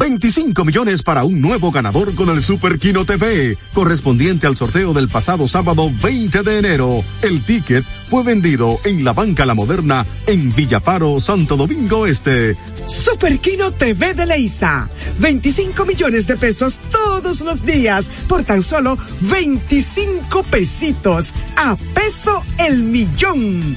25 millones para un nuevo ganador con el Super Kino TV, correspondiente al sorteo del pasado sábado 20 de enero. El ticket fue vendido en la Banca La Moderna en Villaparo, Santo Domingo Este. Super Kino TV de Leisa. 25 millones de pesos todos los días por tan solo 25 pesitos. A peso el millón.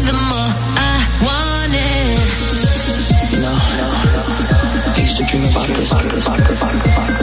to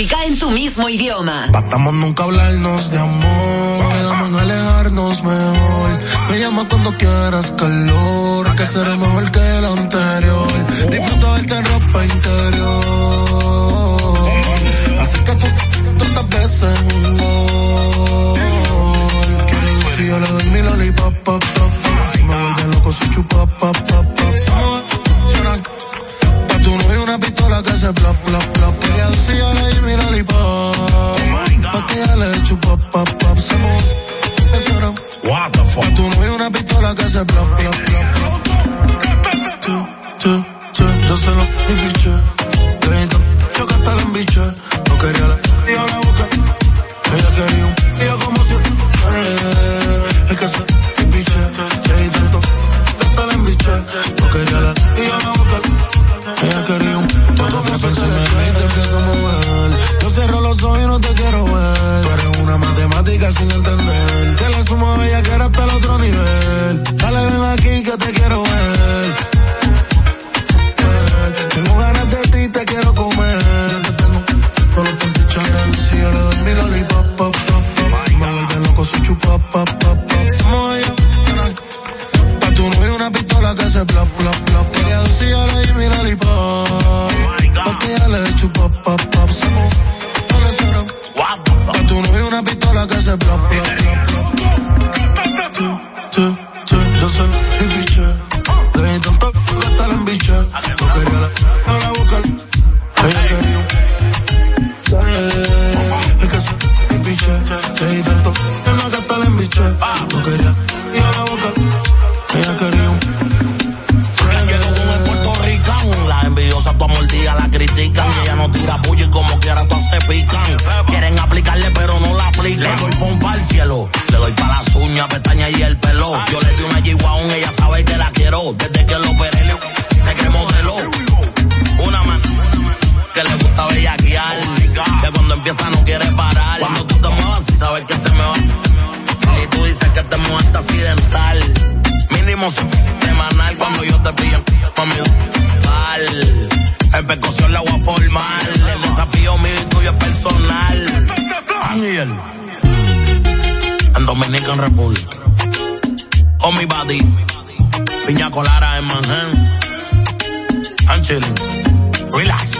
música en tu mismo idioma. Batamos nunca hablarnos de amor. Quedamos en alejarnos mejor. Me llama cuando quieras calor. Que será mejor que el anterior. Disfruta verte ropa interior. Así que tú tantas veces un gol. Quiero decir, yo le doy mi lollipop, pop, pop. Si me vuelve loco, se chupa, pop, pop, pop. Pestañas y el pelo. Yo le di una G-Wagon, ella sabe que la quiero. Desde que lo operé se cree modelo. Una man que le gusta bellaquear, que cuando empieza no quiere parar. Cuando tú te muevas y sabes que se me va. Y tú dices que te mueves accidental. Mínimo semanal cuando yo te pillo mami tal. En percusión la voy a formar. El desafío mío y tuyo es personal. Ángel. Dominican Republic. Oh mi body. Piña colara en Manhattan. I'm chilling. Relax.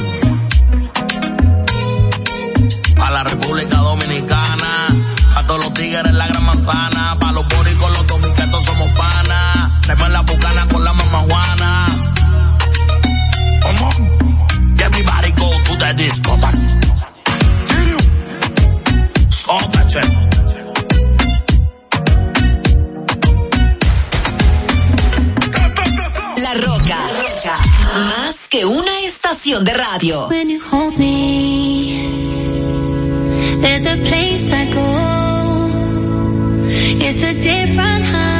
A la República Dominicana. A todos los tigres en la gran manzana. Pa' los boricos, los dominicanos somos panas. Traemos la bucana con la mamajuana. Come on. Everybody go to the. Estación de radio. There's a place I go. It's a different high.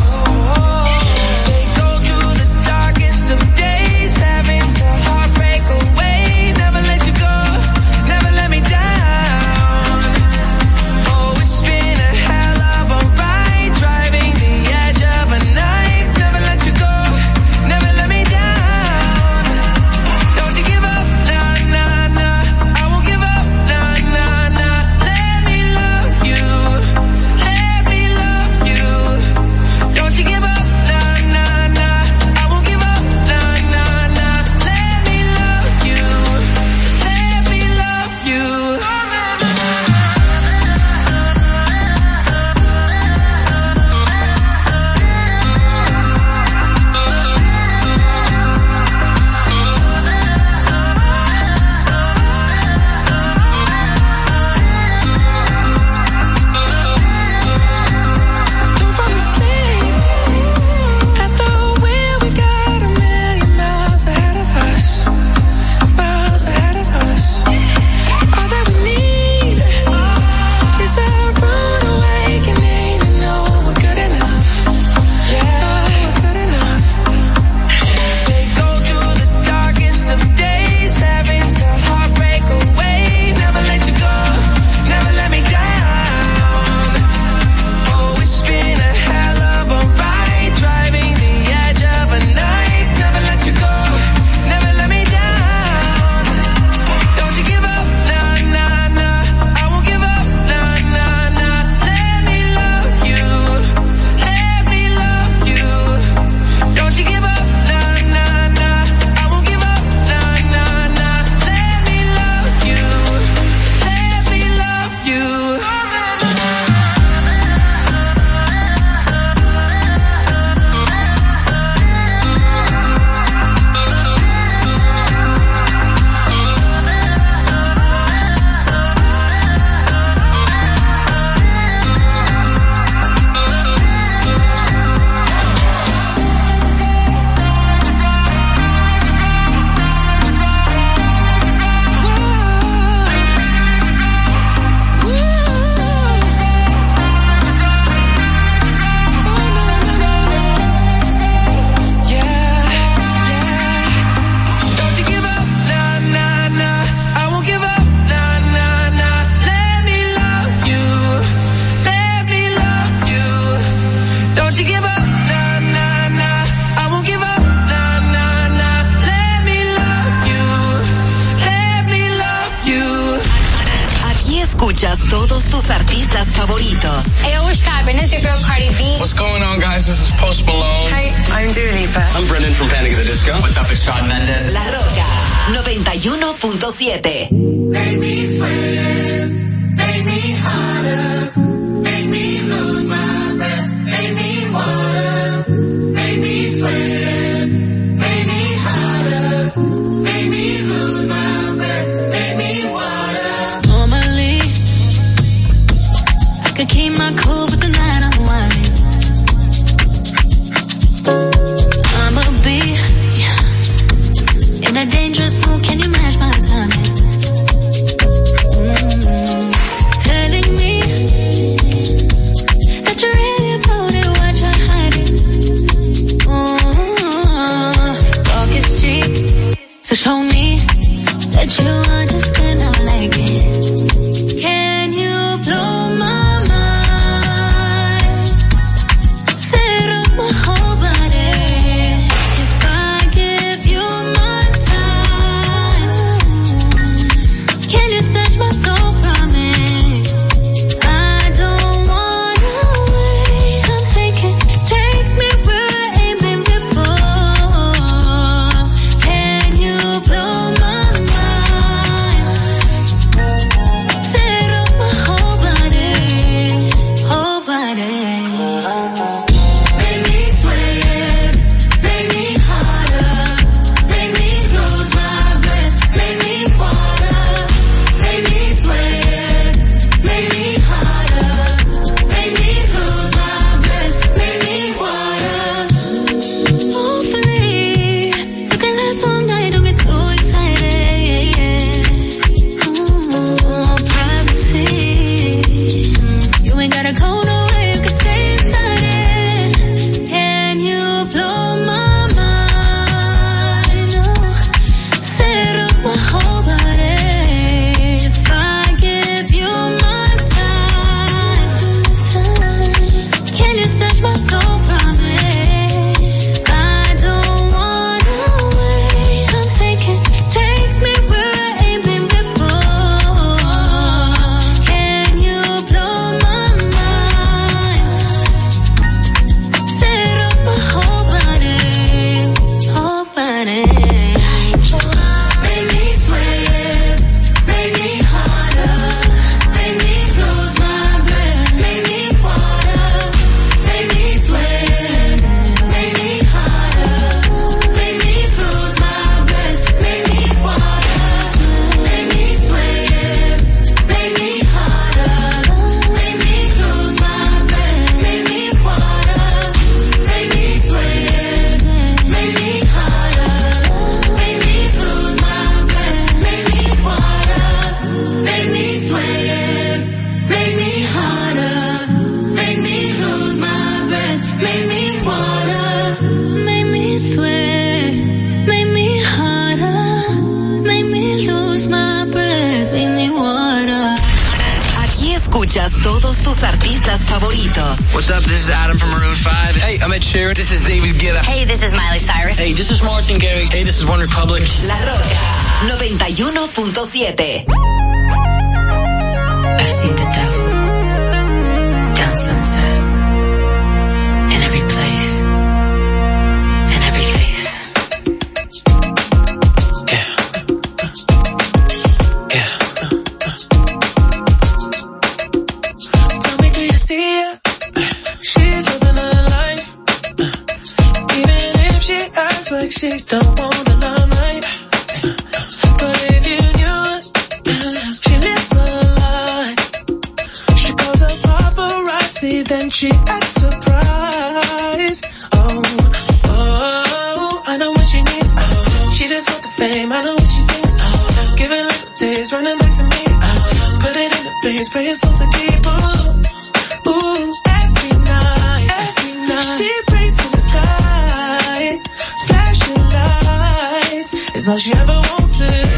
Cause all she ever wants is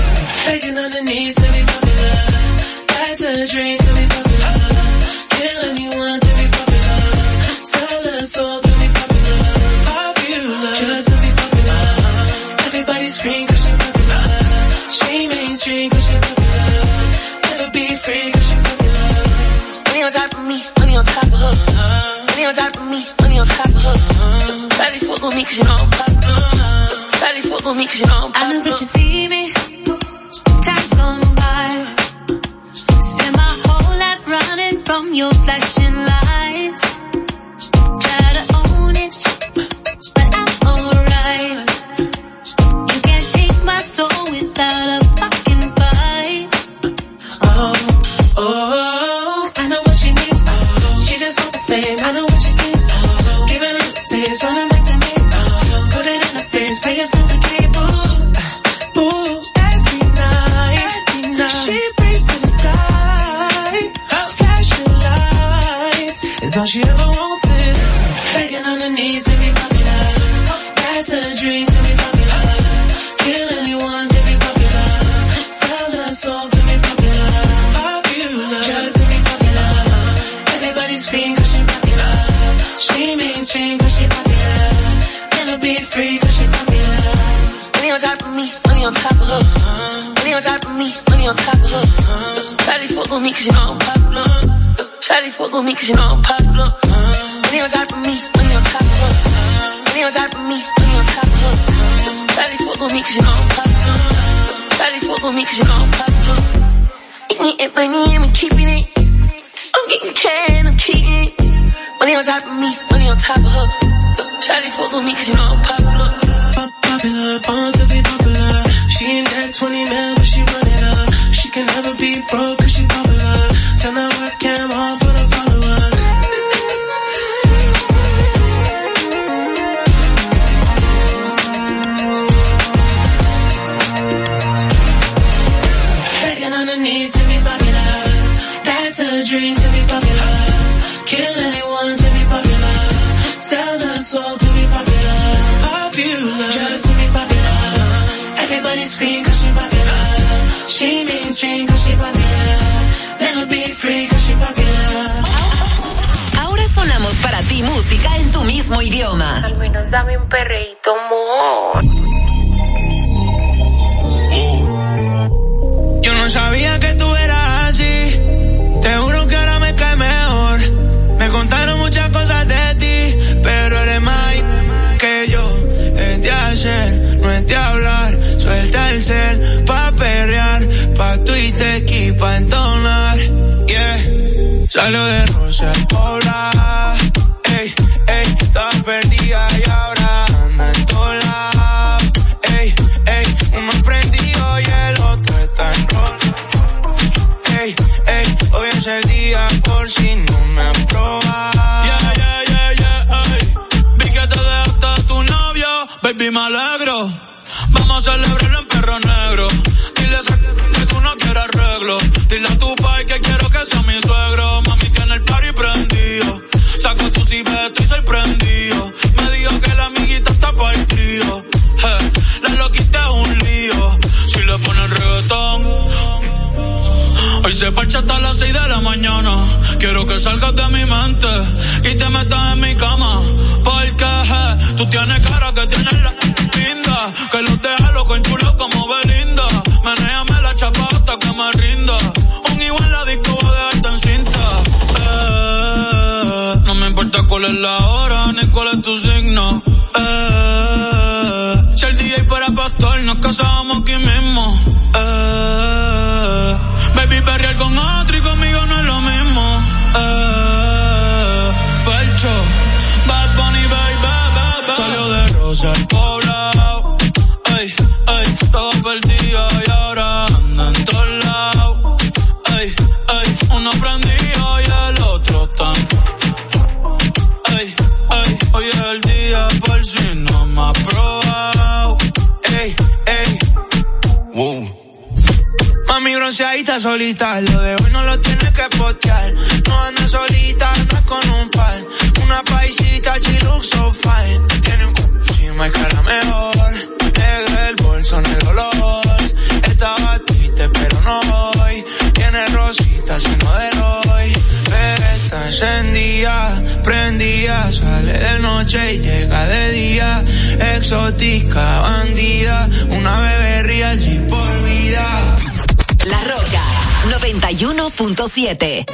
faking on her knees to be popular. That's a dream to be popular. Kill anyone to be popular. Sell her soul to be popular. Popular. Just to be popular. Everybody scream cause she popular. She mainstream cause she popular. Never be free cause she popular. Money on top of me, money on top of her. Money on top of me, money on top of her. Probably fuck with me cause you know I'm popular up on me cause you know I'm I know that you see me. Time's gone by. Spend my whole life running from your flashing That's all she ever wants is faking on her knees to be popular. That's her dream to be popular. Kill anyone to be popular. Sell her soul to be popular. Popular. Just to be popular. Everybody's fiend cause she popular. She mainstream cause she popular. Never be free cause she popular. Money on top of me, money on top of her. Money on top of me, money on top of her. Probably fuck on me cause you know I'm popular really fuck with me cause you know I'm popular. Money on top of me, money on top of her. Money on top of me, money on top of her. Really fuck with me cause you know I'm popular. Really fuck with me cause you know I'm popular. Eat me and money and we keeping it. I'm getting cash, I'm keeping it. Money on top of me, money on top of her. Charlie fuck with me cause you know I'm popular. Popular, born to be popular. She ain't that 20 now, but she run it up. She can never be broke. ¿Cuál es la hora? Ni cuál es tu signo. solita, solita. Lo de hoy no lo tienes que postear. No andas solita, andas con un par. Una paisita, she looks fine. Tiene un encima y cara mejor. Negra el bolso, en el olor. Estaba triste, pero no hoy. Tiene rosita, sin modelo hoy. Pero está encendida, prendida. Sale de noche y llega de día. Exótica, bandida. Una bebé real, por vida. La Roca 91.7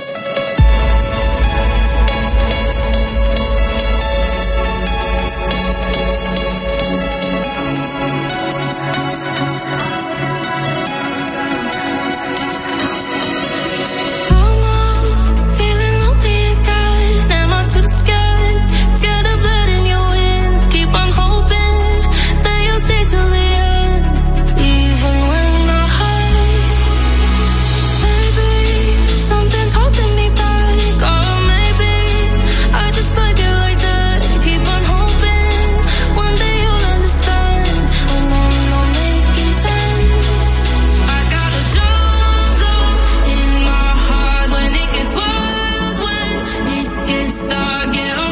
start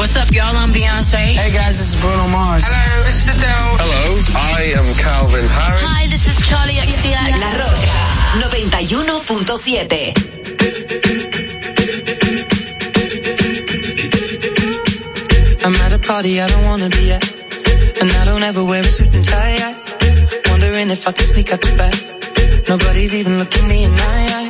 What's up, y'all? I'm Beyonce. Hey, guys, this is Bruno Mars. Hello, this is Adele. Hello, I am Calvin Harris. Hi, this is Charlie XCX. La Roca, 91.7. I'm at a party I don't wanna be at, and I don't ever wear a suit and tie. Wondering if I can sneak out the back. Nobody's even looking me in my eye.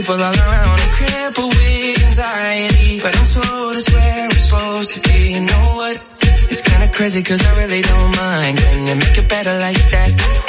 people all around are crippled with anxiety. But I'm told it's where I'm supposed to be. You know what? It's kinda crazy cause I really don't mind. Can you make it better like that?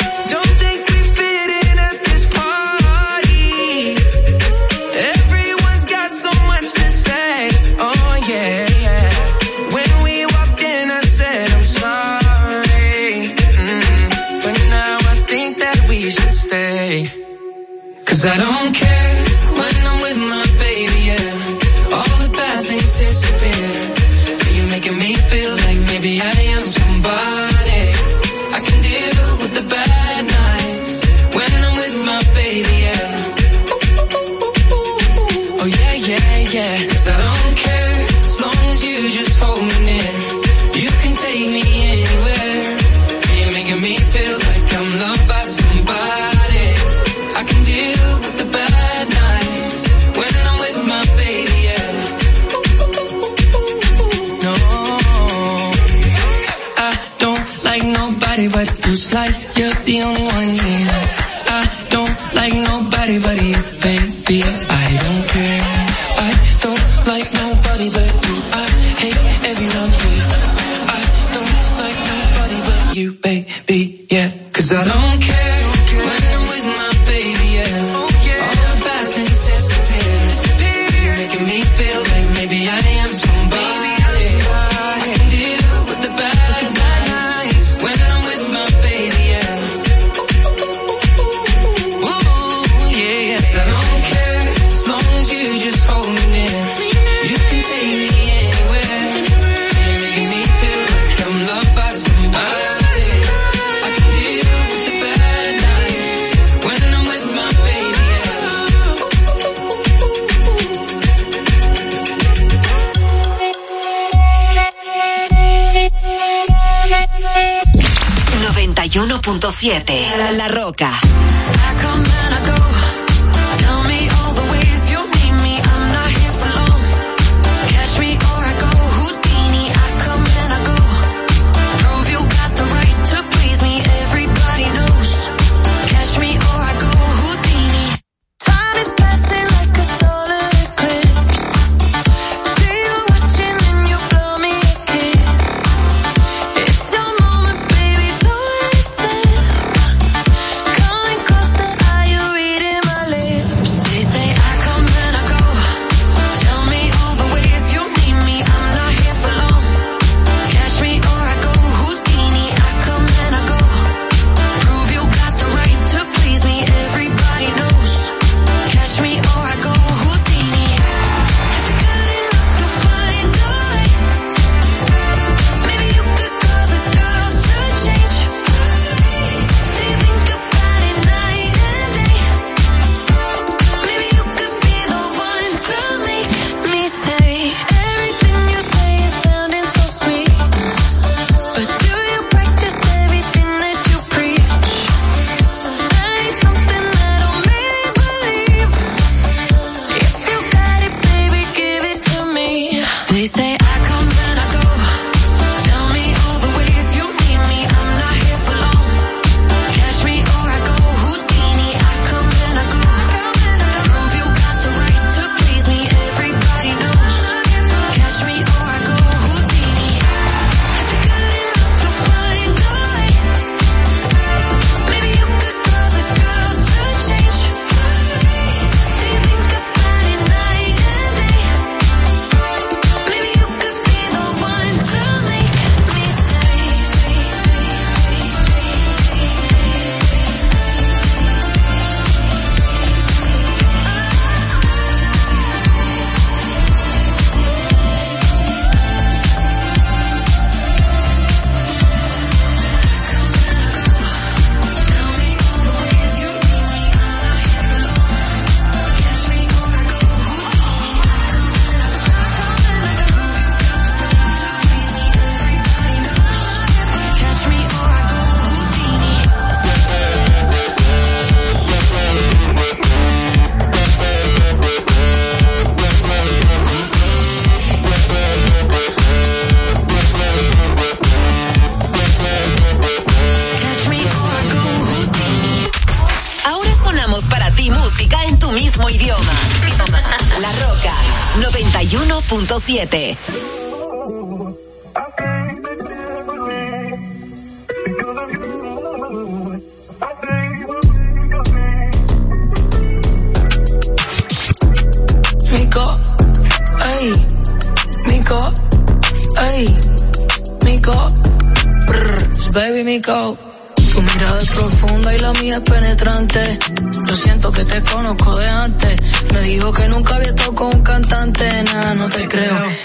91.7.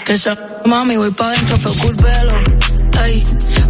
Que esa mami voy pa' dentro, fue culpelo. Ay,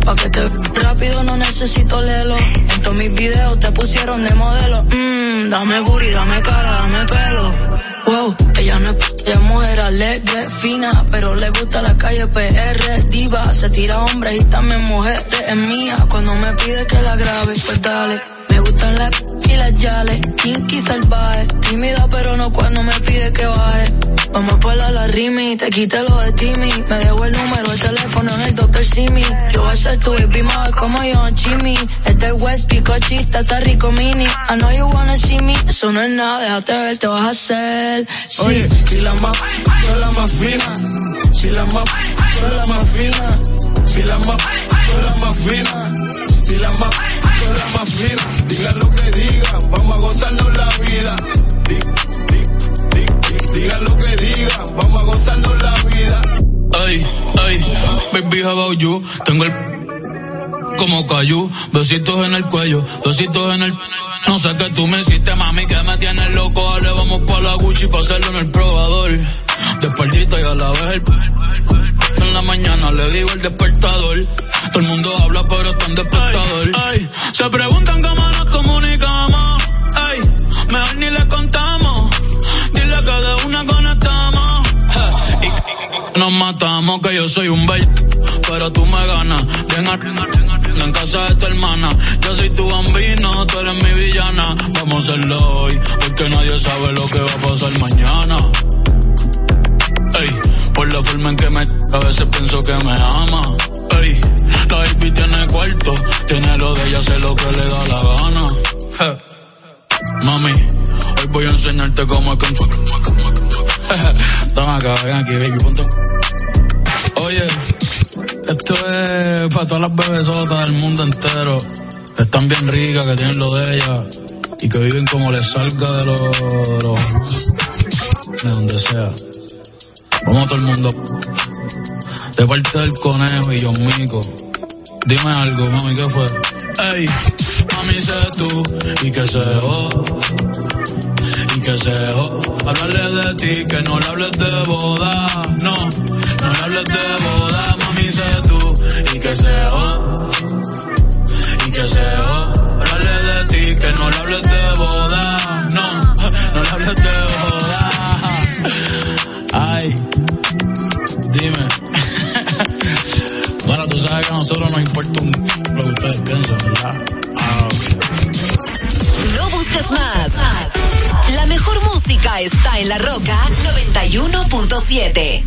pa' que te rápido no necesito lelo. En todos mis videos te pusieron de modelo. Mmm, dame booty, dame cara, dame pelo. Wow, ella no es, ella es mujer alegre, fina, pero le gusta la calle PR, diva, se tira hombres y también mujeres, es mía, cuando me pide que la grabe, pues dale. Gustan las y las yales, kinky salvaje, tímida pero no cuando me pide que baje. Vamos a ponerla la rimi, te quité lo de Timmy, me dejo el número, el teléfono en el Dr. Simi. Yo voy a ser tu baby mother como yo, Jimmy. Este West Picochista, está rico mini. I know you wanna see me, eso no es nada, déjate ver, te vas a hacer. Sí, Oye, si la más, son la más fina. Si la más, son la más fina. Si la más, son la más fina. Si la más, Diga lo que diga, vamos a gozarnos la vida. Di, di, di, di, diga lo que diga, vamos a gozarnos la vida. Ay, ay, baby, how about you? Tengo el como cayú, besitos en el cuello, besitos en el... No sé qué tú me hiciste, mami, que me tienes loco. Dale, vamos pa' la Gucci pa' hacerlo en el probador. De espaldita y a la vez el... En la mañana le digo el despertador. Todo el mundo habla, pero en despertador. Ay, se preguntan cómo nos comunicamos. Ay, mejor ni le contamos. Dile que de una conectamos. Ja, y nos matamos, que yo soy un bello. Pero tú me ganas, ven a, en casa de tu hermana. Yo soy tu bambino, tú eres mi villana. Vamos a hacerlo hoy, porque nadie sabe lo que va a pasar mañana. Ey, por la forma en que me a veces pienso que me ama. Ey, la baby tiene cuarto, tiene lo de ella, hace lo que le da la gana. Mami, hoy voy a enseñarte cómo es que... Toma acá, ven aquí, baby, ponte. Oye, esto es para todas las bebesotas del mundo entero. Que están bien ricas, que tienen lo de ellas. Y que viven como les salga de los... De, los- de donde sea. Vamos todo el mundo. De parte del conejo y John Mico. Dime algo, mami, ¿qué fue? Ey, mami, sé tú y que se jo. Y que se jo. Hablarle de ti, que no le hables de boda. No, no le hables de boda, mami, sé tú y que se jo. Y que se jo. Hablarle de ti, que no le hables de boda. No, no le hables de boda. Ay, dime. Bueno, tú sabes que a nosotros nos importa un lo que ustedes piensan, ¿verdad? Ah, ok. No busques más. La mejor música está en La Roca 91.7.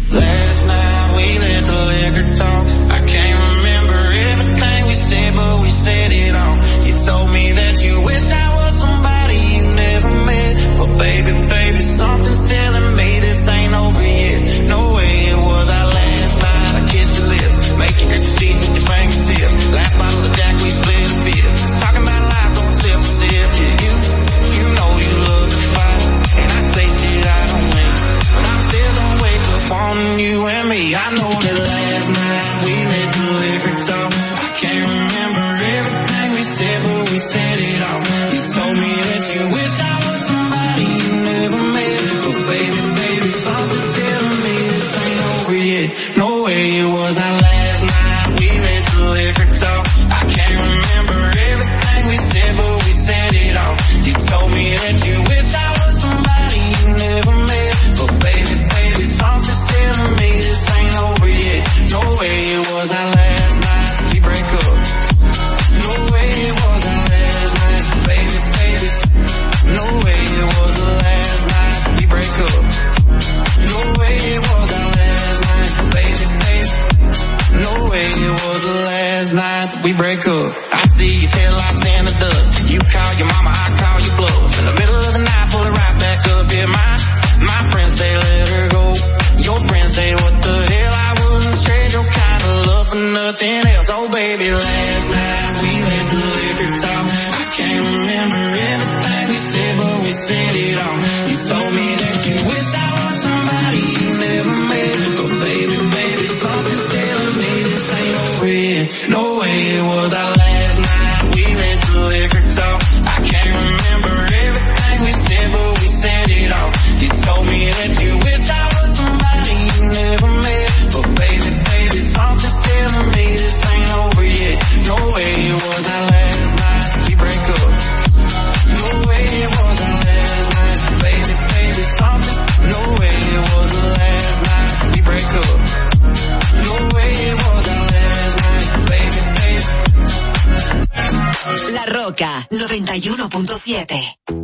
91.7.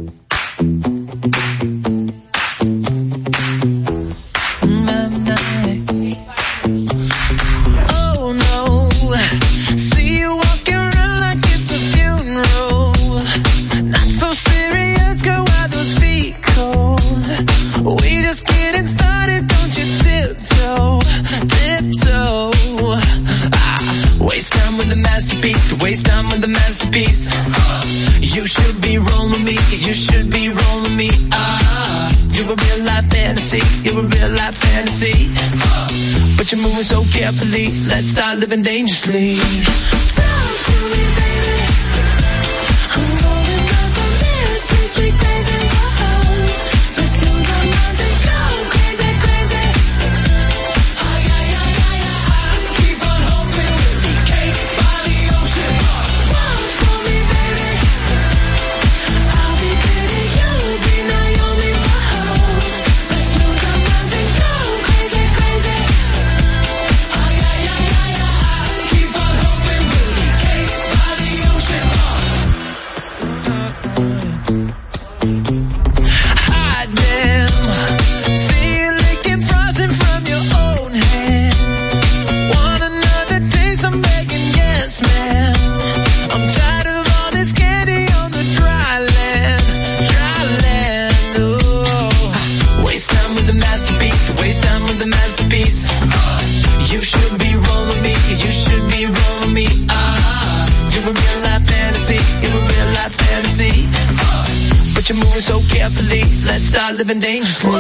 be wrong with me, you should be rollin' with me. Ah, you're a real life fantasy. You're a real life fantasy. Ah, but you're moving so carefully. Let's start living dangerously.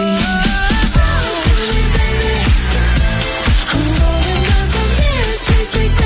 Sweet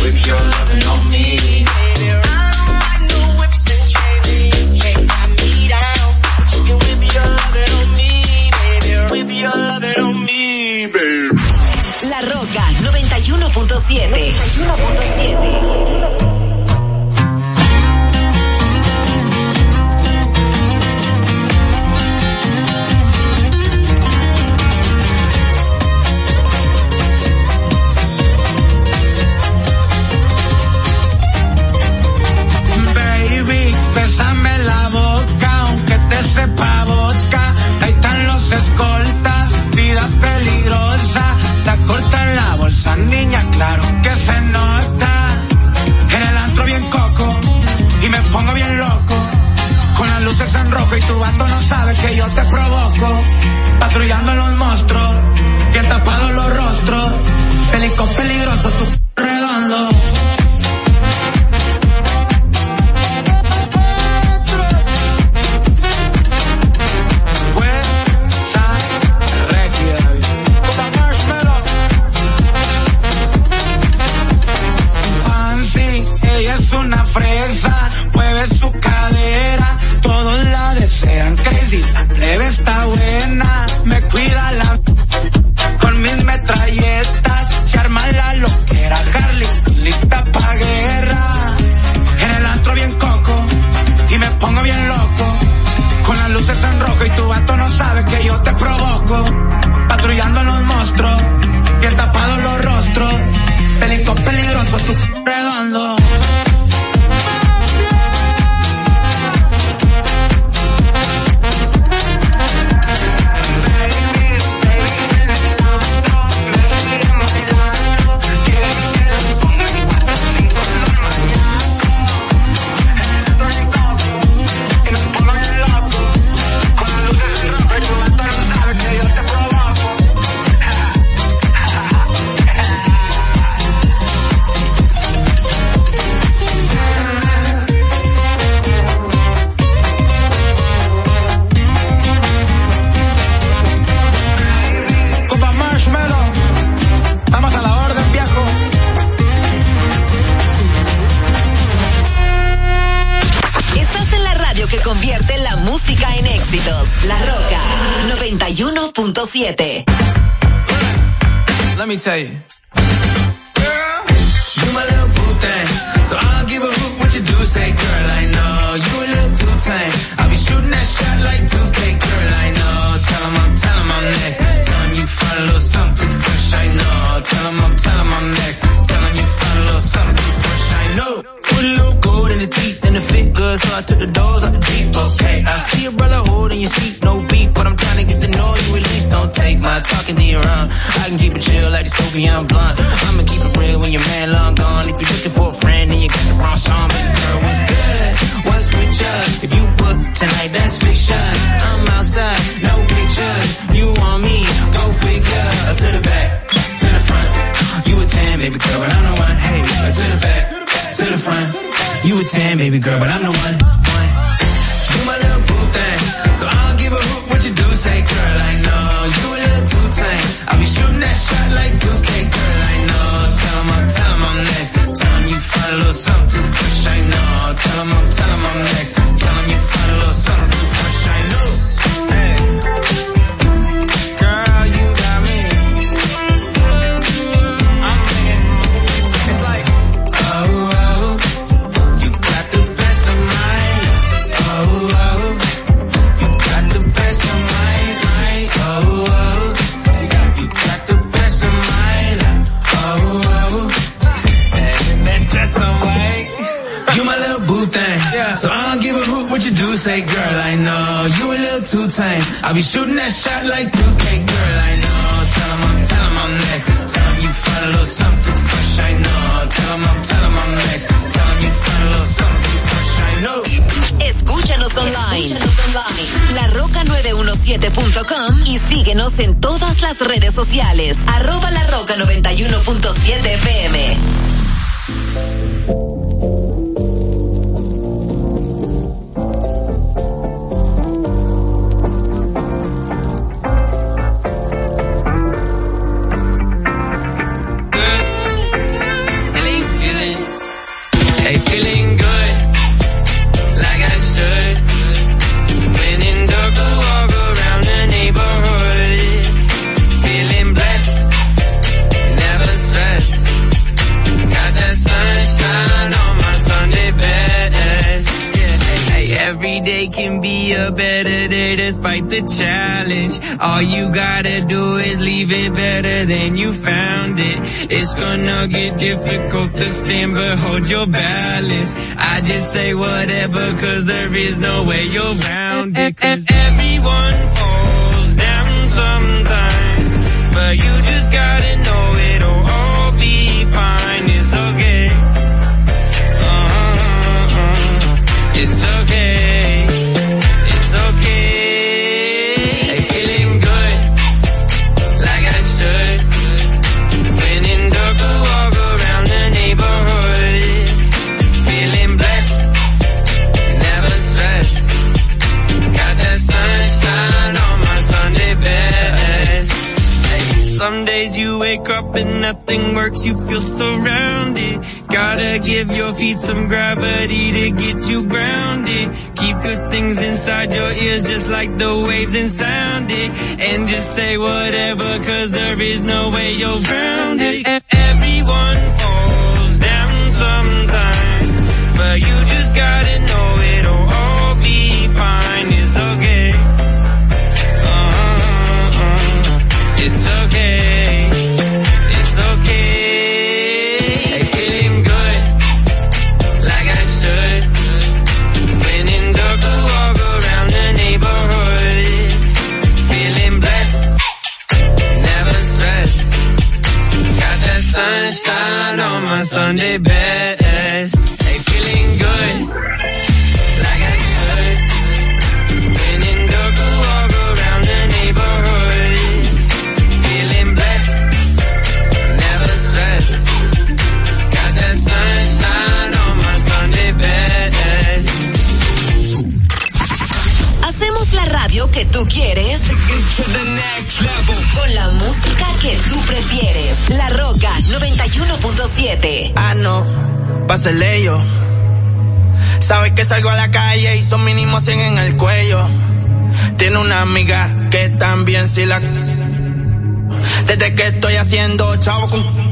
Let me Say, girl, I know you a little too tame. I'll be shooting that shot like 2K, girl, I know. Tell 'em I'm, tell 'em I'm next. Tell 'em you find a little something too fresh, I know. Tell 'em I'm, tell 'em I'm next. Tell 'em you find a little something too fresh, I know. Escúchanos online. La roca917.com y síguenos en todas las redes sociales. Arroba la roca 91.7 FM. Despite the challenge. All you gotta do is leave it better than you found it. It's gonna get difficult to stand, but hold your balance. I just say whatever, cause there is no way you're round it. 'Cause everyone days you wake up and nothing works, you feel surrounded. Gotta give your feet some gravity to get you grounded. Keep good things inside your ears just like the waves and sound it. And just say whatever cause there is no way you're grounded. Sunday best. Hey, feeling good, like I should. When in dark, I walk around the neighborhood, feeling blessed, never stressed. Got that sunshine on my Sunday best. Hacemos la radio que tú quieres con la música que tú prefieres. La Roca 91.7. Ah, no, pásele yo. Sabes que salgo a la calle y son mínimo 100 en el cuello. Tiene una amiga que también si la... Desde que estoy haciendo chavo con...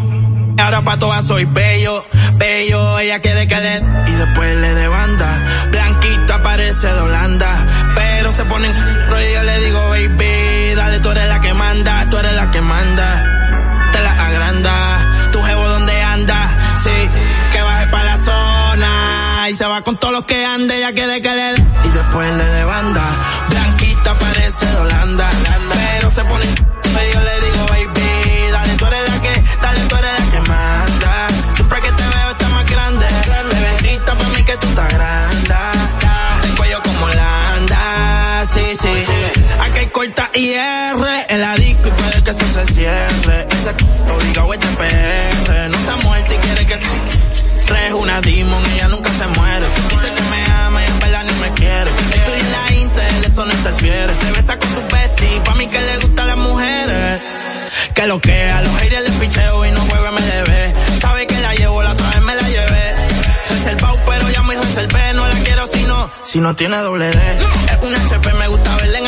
Ahora pa' todas soy bello, bello, ella quiere que le... Y después le de banda, blanquita parece de Holanda. Pero se ponen... Y yo le digo, baby, se va con todos los que ande, ella quiere que le... Y después le de banda, blanquita parece de Holanda. Pero se ponen... si no, tiene doble D. Es un HP, me gusta verla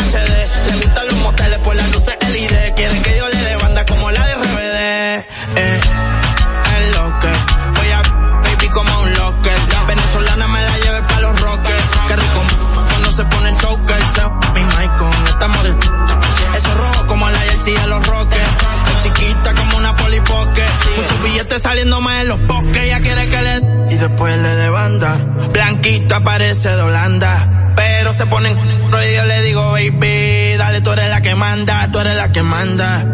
le de banda. Blanquita parece de Holanda. Pero se ponen y yo le digo, baby, dale, tú eres la que manda, tú eres la que manda.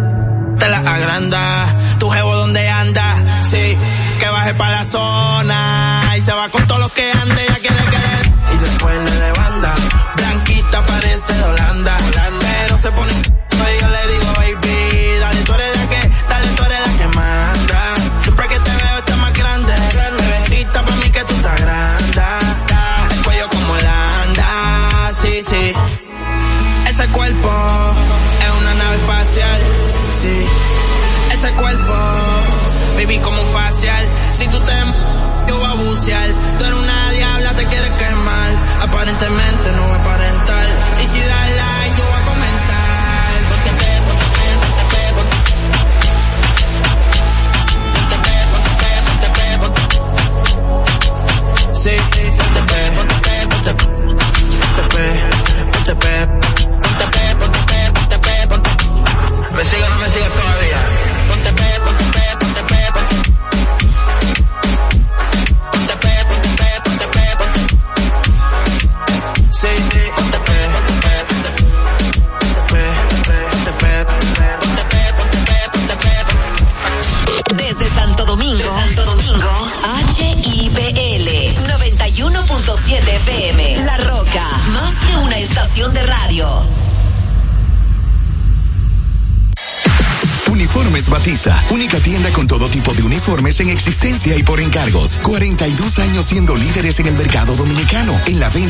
Te la agranda, tu jevo donde anda, sí, que baje para la zona. Y se va con todos los que ande, ya quiere que y después le de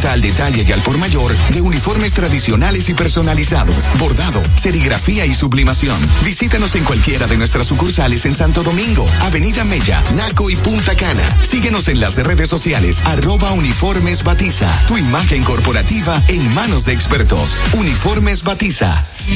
al detalle y al por mayor de uniformes tradicionales y personalizados, bordado, serigrafía y sublimación. Visítanos en cualquiera de nuestras sucursales en Santo Domingo, Avenida Mella, Naco y Punta Cana. Síguenos en las redes sociales, arroba Uniformes Batiza, tu imagen corporativa en manos de expertos. Uniformes Batiza.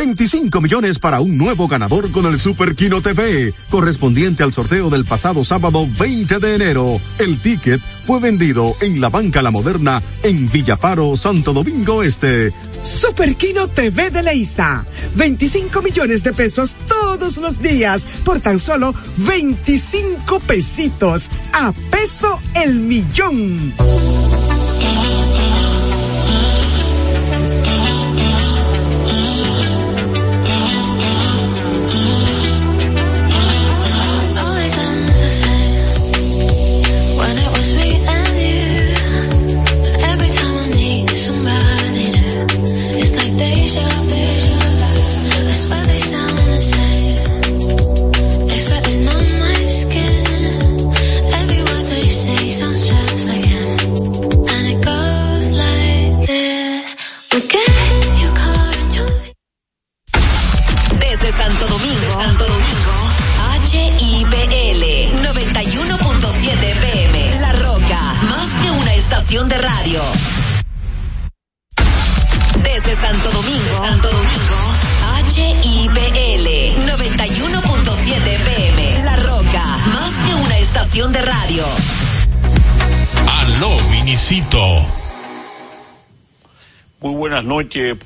25 millones para un nuevo ganador con el Super Kino TV, correspondiente al sorteo del pasado sábado 20 de enero. El ticket fue vendido en la banca La Moderna en Villafaro, Santo Domingo Este. Super Kino TV de Leisa. 25 millones de pesos todos los días por tan solo 25 pesitos. A peso el millón.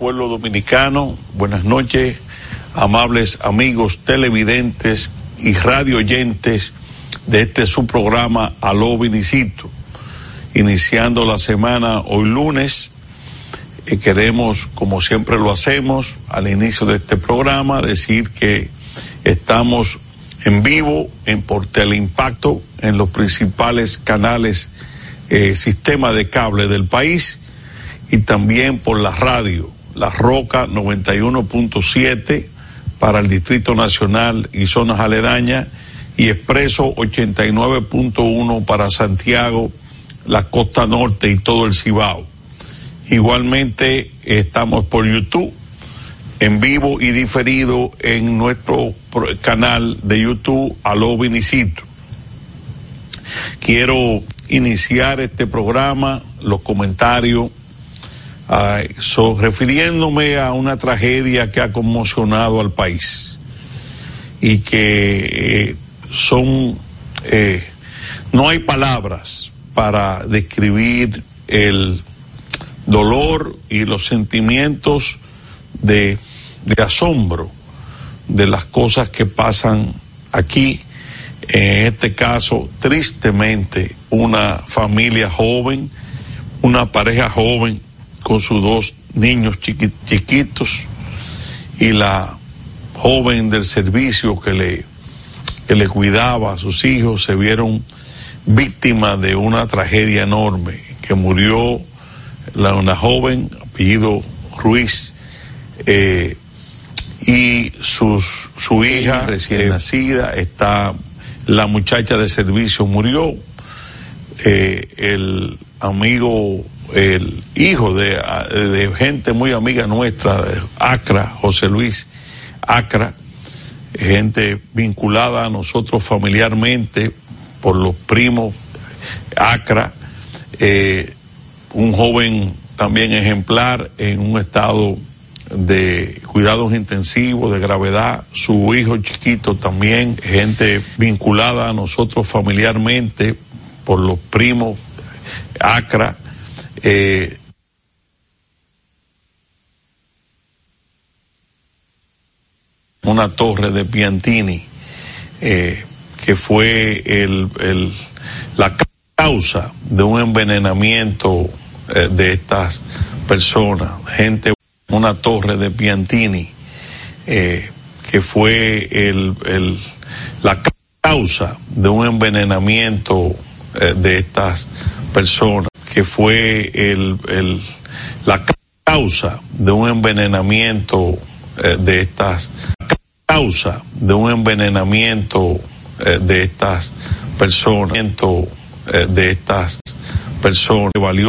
Pueblo dominicano. Buenas noches, amables amigos televidentes y radio oyentes de este su programa Aló Vinicito. Iniciando la semana hoy lunes, eh, queremos, como siempre lo hacemos, al inicio de este programa, decir que estamos en vivo en por Teleimpacto en los principales canales eh, sistema de cable del país y también por la radio, la Roca 91.7 para el Distrito Nacional y zonas aledañas y Expreso 89.1 para Santiago, la costa norte y todo el Cibao. Igualmente estamos por YouTube en vivo y diferido en nuestro canal de YouTube Aló Vinicito. Quiero iniciar este programa, los comentarios, uh, refiriéndome a una tragedia que ha conmocionado al país y que eh, son, eh, no hay palabras para describir el dolor y los sentimientos de asombro de las cosas que pasan aquí. En este caso, tristemente, una familia joven, una pareja joven con sus dos niños chiquitos y la joven del servicio que le, que le cuidaba a sus hijos se vieron víctimas de una tragedia enorme, que murió la, una joven, apellido Ruiz, eh, y sus, su hija recién nacida, está la muchacha de servicio murió, eh, el amigo, el hijo de, gente muy amiga nuestra, de Acra, José Luis Acra, gente vinculada a nosotros familiarmente por los primos Acra, eh, un joven también ejemplar en un estado de cuidados intensivos, de gravedad, su hijo chiquito también, gente vinculada a nosotros familiarmente por los primos Acra. Eh, una torre de Piantini, eh, que fue el, el, la causa de un envenenamiento eh, de estas personas, gente una torre de Piantini, que fue el, el, la causa de un envenenamiento de estas personas, que fue el, el, la causa de un envenenamiento eh, de estas causa de un envenenamiento eh, de estas personas, de estas personas, valió